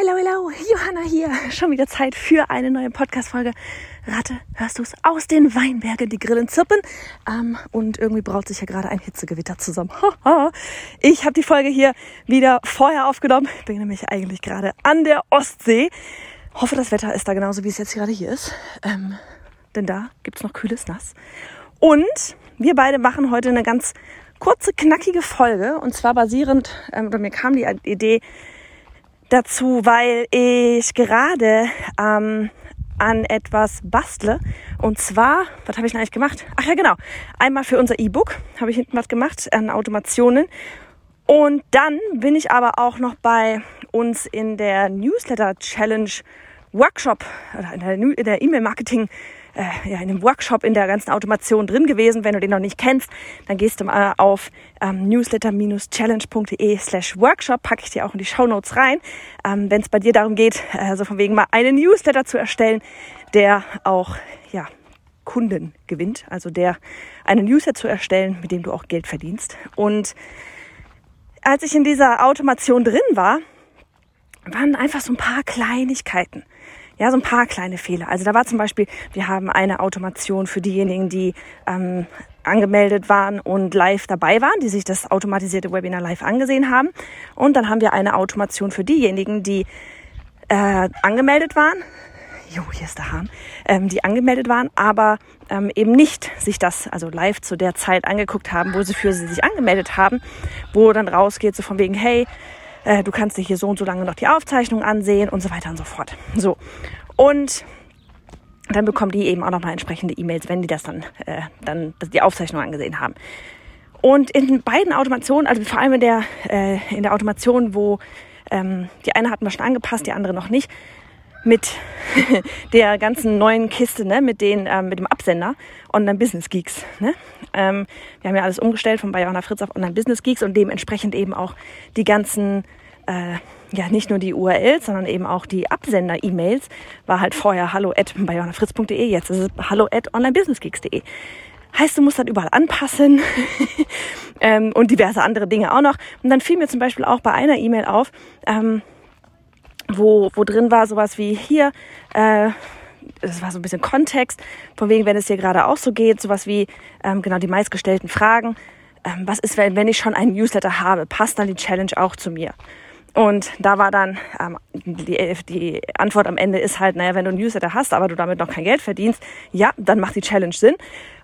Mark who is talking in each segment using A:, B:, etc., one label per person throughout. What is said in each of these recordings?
A: Hello, hello, Johanna hier. Schon wieder Zeit für eine neue Podcast-Folge. Ratte, hörst du es? Aus den Weinbergen, die Grillen zirpen. Ähm, und irgendwie braut sich ja gerade ein Hitzegewitter zusammen. ich habe die Folge hier wieder vorher aufgenommen. Bin nämlich eigentlich gerade an der Ostsee. Hoffe, das Wetter ist da genauso, wie es jetzt gerade hier ist. Ähm, denn da gibt's noch kühles Nass. Und wir beide machen heute eine ganz kurze, knackige Folge. Und zwar basierend, ähm, oder mir kam die Idee, dazu, weil ich gerade ähm, an etwas bastle. Und zwar, was habe ich denn eigentlich gemacht? Ach ja, genau. Einmal für unser E-Book habe ich hinten was gemacht an Automationen. Und dann bin ich aber auch noch bei uns in der Newsletter Challenge Workshop, oder in der E-Mail-Marketing äh, ja, in dem Workshop in der ganzen Automation drin gewesen. Wenn du den noch nicht kennst, dann gehst du mal auf ähm, newsletter-challenge.de slash workshop, packe ich dir auch in die Show Notes rein. Ähm, Wenn es bei dir darum geht, äh, so von wegen mal einen Newsletter zu erstellen, der auch ja, Kunden gewinnt, also der einen Newsletter zu erstellen, mit dem du auch Geld verdienst. Und als ich in dieser Automation drin war, waren einfach so ein paar Kleinigkeiten. Ja, so ein paar kleine Fehler. Also da war zum Beispiel, wir haben eine Automation für diejenigen, die ähm, angemeldet waren und live dabei waren, die sich das automatisierte Webinar live angesehen haben. Und dann haben wir eine Automation für diejenigen, die äh, angemeldet waren. Jo, hier ist der Hahn. Ähm, die angemeldet waren, aber ähm, eben nicht sich das, also live zu der Zeit angeguckt haben, wo sie für sie sich angemeldet haben, wo dann rausgeht, so von wegen, hey, äh, du kannst dir hier so und so lange noch die Aufzeichnung ansehen und so weiter und so fort. So. Und dann bekommen die eben auch nochmal entsprechende E-Mails, wenn die das dann, äh, dann die Aufzeichnung angesehen haben. Und in beiden Automationen, also vor allem in der, äh, in der Automation, wo ähm, die eine hatten wir schon angepasst, die andere noch nicht, mit der ganzen neuen Kiste, ne, mit, den, ähm, mit dem Absender Online Business Geeks. Ne? Ähm, wir haben ja alles umgestellt von Bayona Fritz auf Online Business Geeks und dementsprechend eben auch die ganzen, äh, ja nicht nur die URLs, sondern eben auch die Absender-E-Mails, war halt vorher hallo at bayonafritz.de, jetzt ist es hallo at onlinebusinessgeeks.de. Heißt, du musst das überall anpassen ähm, und diverse andere Dinge auch noch. Und dann fiel mir zum Beispiel auch bei einer E-Mail auf, ähm, wo, wo drin war sowas wie hier, äh, das war so ein bisschen Kontext, von wegen, wenn es dir gerade auch so geht, sowas wie ähm, genau die meistgestellten Fragen. Ähm, was ist, wenn, wenn ich schon einen Newsletter habe? Passt dann die Challenge auch zu mir? Und da war dann ähm, die, die Antwort am Ende ist halt, naja, wenn du einen Newsletter hast, aber du damit noch kein Geld verdienst, ja, dann macht die Challenge Sinn.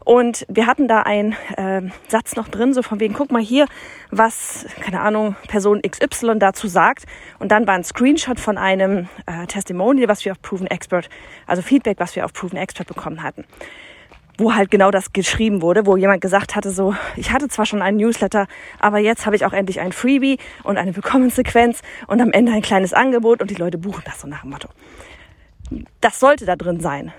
A: Und wir hatten da einen äh, Satz noch drin, so von wegen, guck mal hier, was, keine Ahnung, Person XY dazu sagt. Und dann war ein Screenshot von einem äh, Testimonial, was wir auf Proven Expert, also Feedback, was wir auf Proven Expert bekommen hatten wo halt genau das geschrieben wurde, wo jemand gesagt hatte, so, ich hatte zwar schon einen Newsletter, aber jetzt habe ich auch endlich ein Freebie und eine Willkommenssequenz und am Ende ein kleines Angebot und die Leute buchen das so nach dem Motto das sollte da drin sein.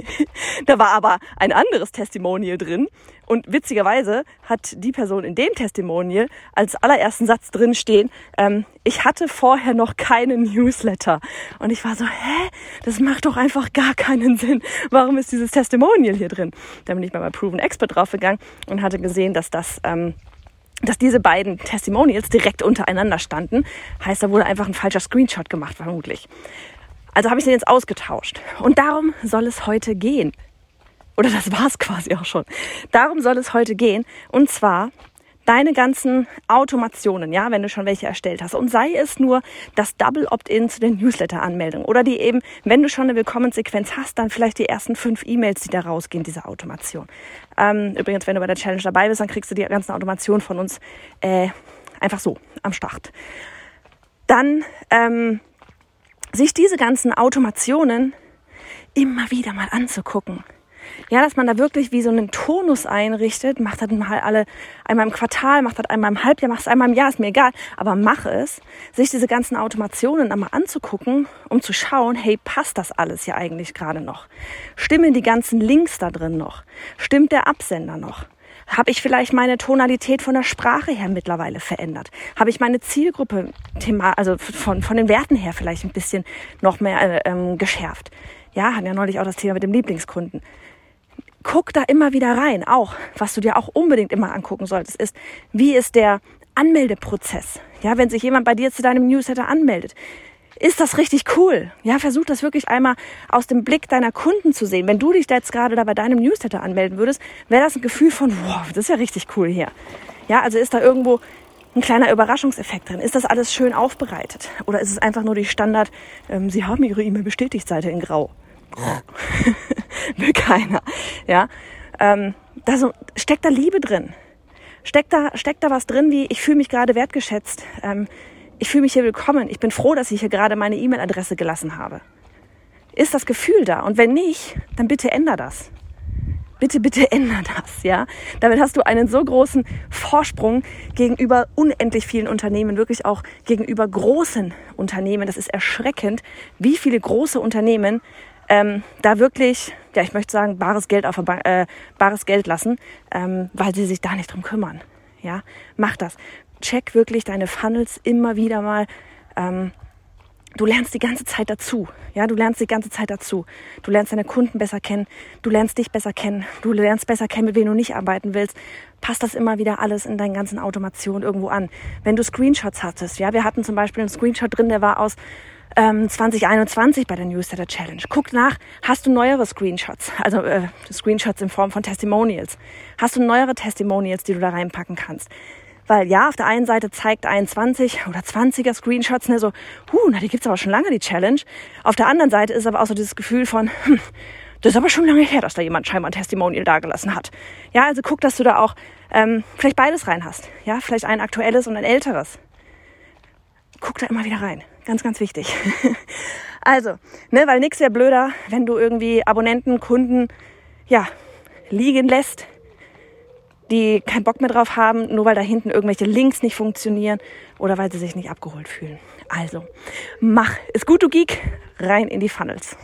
A: da war aber ein anderes Testimonial drin und witzigerweise hat die Person in dem Testimonial als allerersten Satz drin stehen, ähm, ich hatte vorher noch keinen Newsletter. Und ich war so, hä? Das macht doch einfach gar keinen Sinn. Warum ist dieses Testimonial hier drin? Da bin ich bei Proven Expert draufgegangen und hatte gesehen, dass das... Ähm, dass diese beiden Testimonials direkt untereinander standen. Heißt, da wurde einfach ein falscher Screenshot gemacht, vermutlich. Also habe ich den jetzt ausgetauscht. Und darum soll es heute gehen. Oder das war es quasi auch schon. Darum soll es heute gehen. Und zwar deine ganzen Automationen, ja, wenn du schon welche erstellt hast. Und sei es nur das Double Opt-in zu den Newsletter-Anmeldungen. Oder die eben, wenn du schon eine Willkommenssequenz hast, dann vielleicht die ersten fünf E-Mails, die da rausgehen, diese Automation. Ähm, übrigens, wenn du bei der Challenge dabei bist, dann kriegst du die ganzen Automationen von uns äh, einfach so am Start. Dann ähm, sich diese ganzen Automationen immer wieder mal anzugucken. Ja, dass man da wirklich wie so einen Tonus einrichtet, macht das mal alle einmal im Quartal, macht das einmal im Halbjahr, macht es einmal im Jahr, ist mir egal, aber mach es, sich diese ganzen Automationen einmal anzugucken, um zu schauen, hey, passt das alles hier eigentlich gerade noch? Stimmen die ganzen Links da drin noch? Stimmt der Absender noch? Habe ich vielleicht meine Tonalität von der Sprache her mittlerweile verändert? Habe ich meine Zielgruppe, also von, von den Werten her vielleicht ein bisschen noch mehr äh, ähm, geschärft? Ja, hatten ja neulich auch das Thema mit dem Lieblingskunden. Guck da immer wieder rein. Auch, was du dir auch unbedingt immer angucken solltest, ist, wie ist der Anmeldeprozess? Ja, wenn sich jemand bei dir zu deinem Newsletter anmeldet, ist das richtig cool. Ja, versuch das wirklich einmal aus dem Blick deiner Kunden zu sehen. Wenn du dich jetzt gerade da bei deinem Newsletter anmelden würdest, wäre das ein Gefühl von, wow, das ist ja richtig cool hier. Ja, also ist da irgendwo ein kleiner Überraschungseffekt drin? Ist das alles schön aufbereitet? Oder ist es einfach nur die Standard, ähm, Sie haben Ihre E-Mail bestätigt Seite in Grau? Will keiner. Ja, ähm, da so, steckt da Liebe drin. Steckt da, steckt da was drin, wie ich fühle mich gerade wertgeschätzt. Ähm, ich fühle mich hier willkommen. Ich bin froh, dass ich hier gerade meine E-Mail-Adresse gelassen habe. Ist das Gefühl da? Und wenn nicht, dann bitte änder das. Bitte, bitte änder das, ja. Damit hast du einen so großen Vorsprung gegenüber unendlich vielen Unternehmen, wirklich auch gegenüber großen Unternehmen. Das ist erschreckend, wie viele große Unternehmen ähm, da wirklich, ja, ich möchte sagen, bares Geld auf äh, bares Geld lassen, ähm, weil sie sich da nicht drum kümmern. Ja, mach das. Check wirklich deine Funnels immer wieder mal. Ähm, du lernst die ganze Zeit dazu. Ja, du lernst die ganze Zeit dazu. Du lernst deine Kunden besser kennen. Du lernst dich besser kennen. Du lernst besser kennen, mit wem du nicht arbeiten willst. Passt das immer wieder alles in deinen ganzen Automationen irgendwo an. Wenn du Screenshots hattest, ja, wir hatten zum Beispiel einen Screenshot drin, der war aus ähm, 2021 bei der Newsletter Challenge. Guck nach, hast du neuere Screenshots, also äh, Screenshots in Form von Testimonials. Hast du neuere Testimonials, die du da reinpacken kannst? Weil ja, auf der einen Seite zeigt 21 oder 20er Screenshots, ne, so, huh, na, die gibt's aber schon lange, die Challenge. Auf der anderen Seite ist aber auch so dieses Gefühl von, hm, das ist aber schon lange her, dass da jemand scheinbar ein Testimonial dagelassen hat. Ja, also guck, dass du da auch ähm, vielleicht beides rein hast. Ja, vielleicht ein aktuelles und ein älteres. Guck da immer wieder rein. Ganz, ganz wichtig. also, ne, weil nix wäre blöder, wenn du irgendwie Abonnenten, Kunden, ja, liegen lässt, die keinen Bock mehr drauf haben, nur weil da hinten irgendwelche Links nicht funktionieren oder weil sie sich nicht abgeholt fühlen. Also, mach, ist gut, du Geek, rein in die Funnels.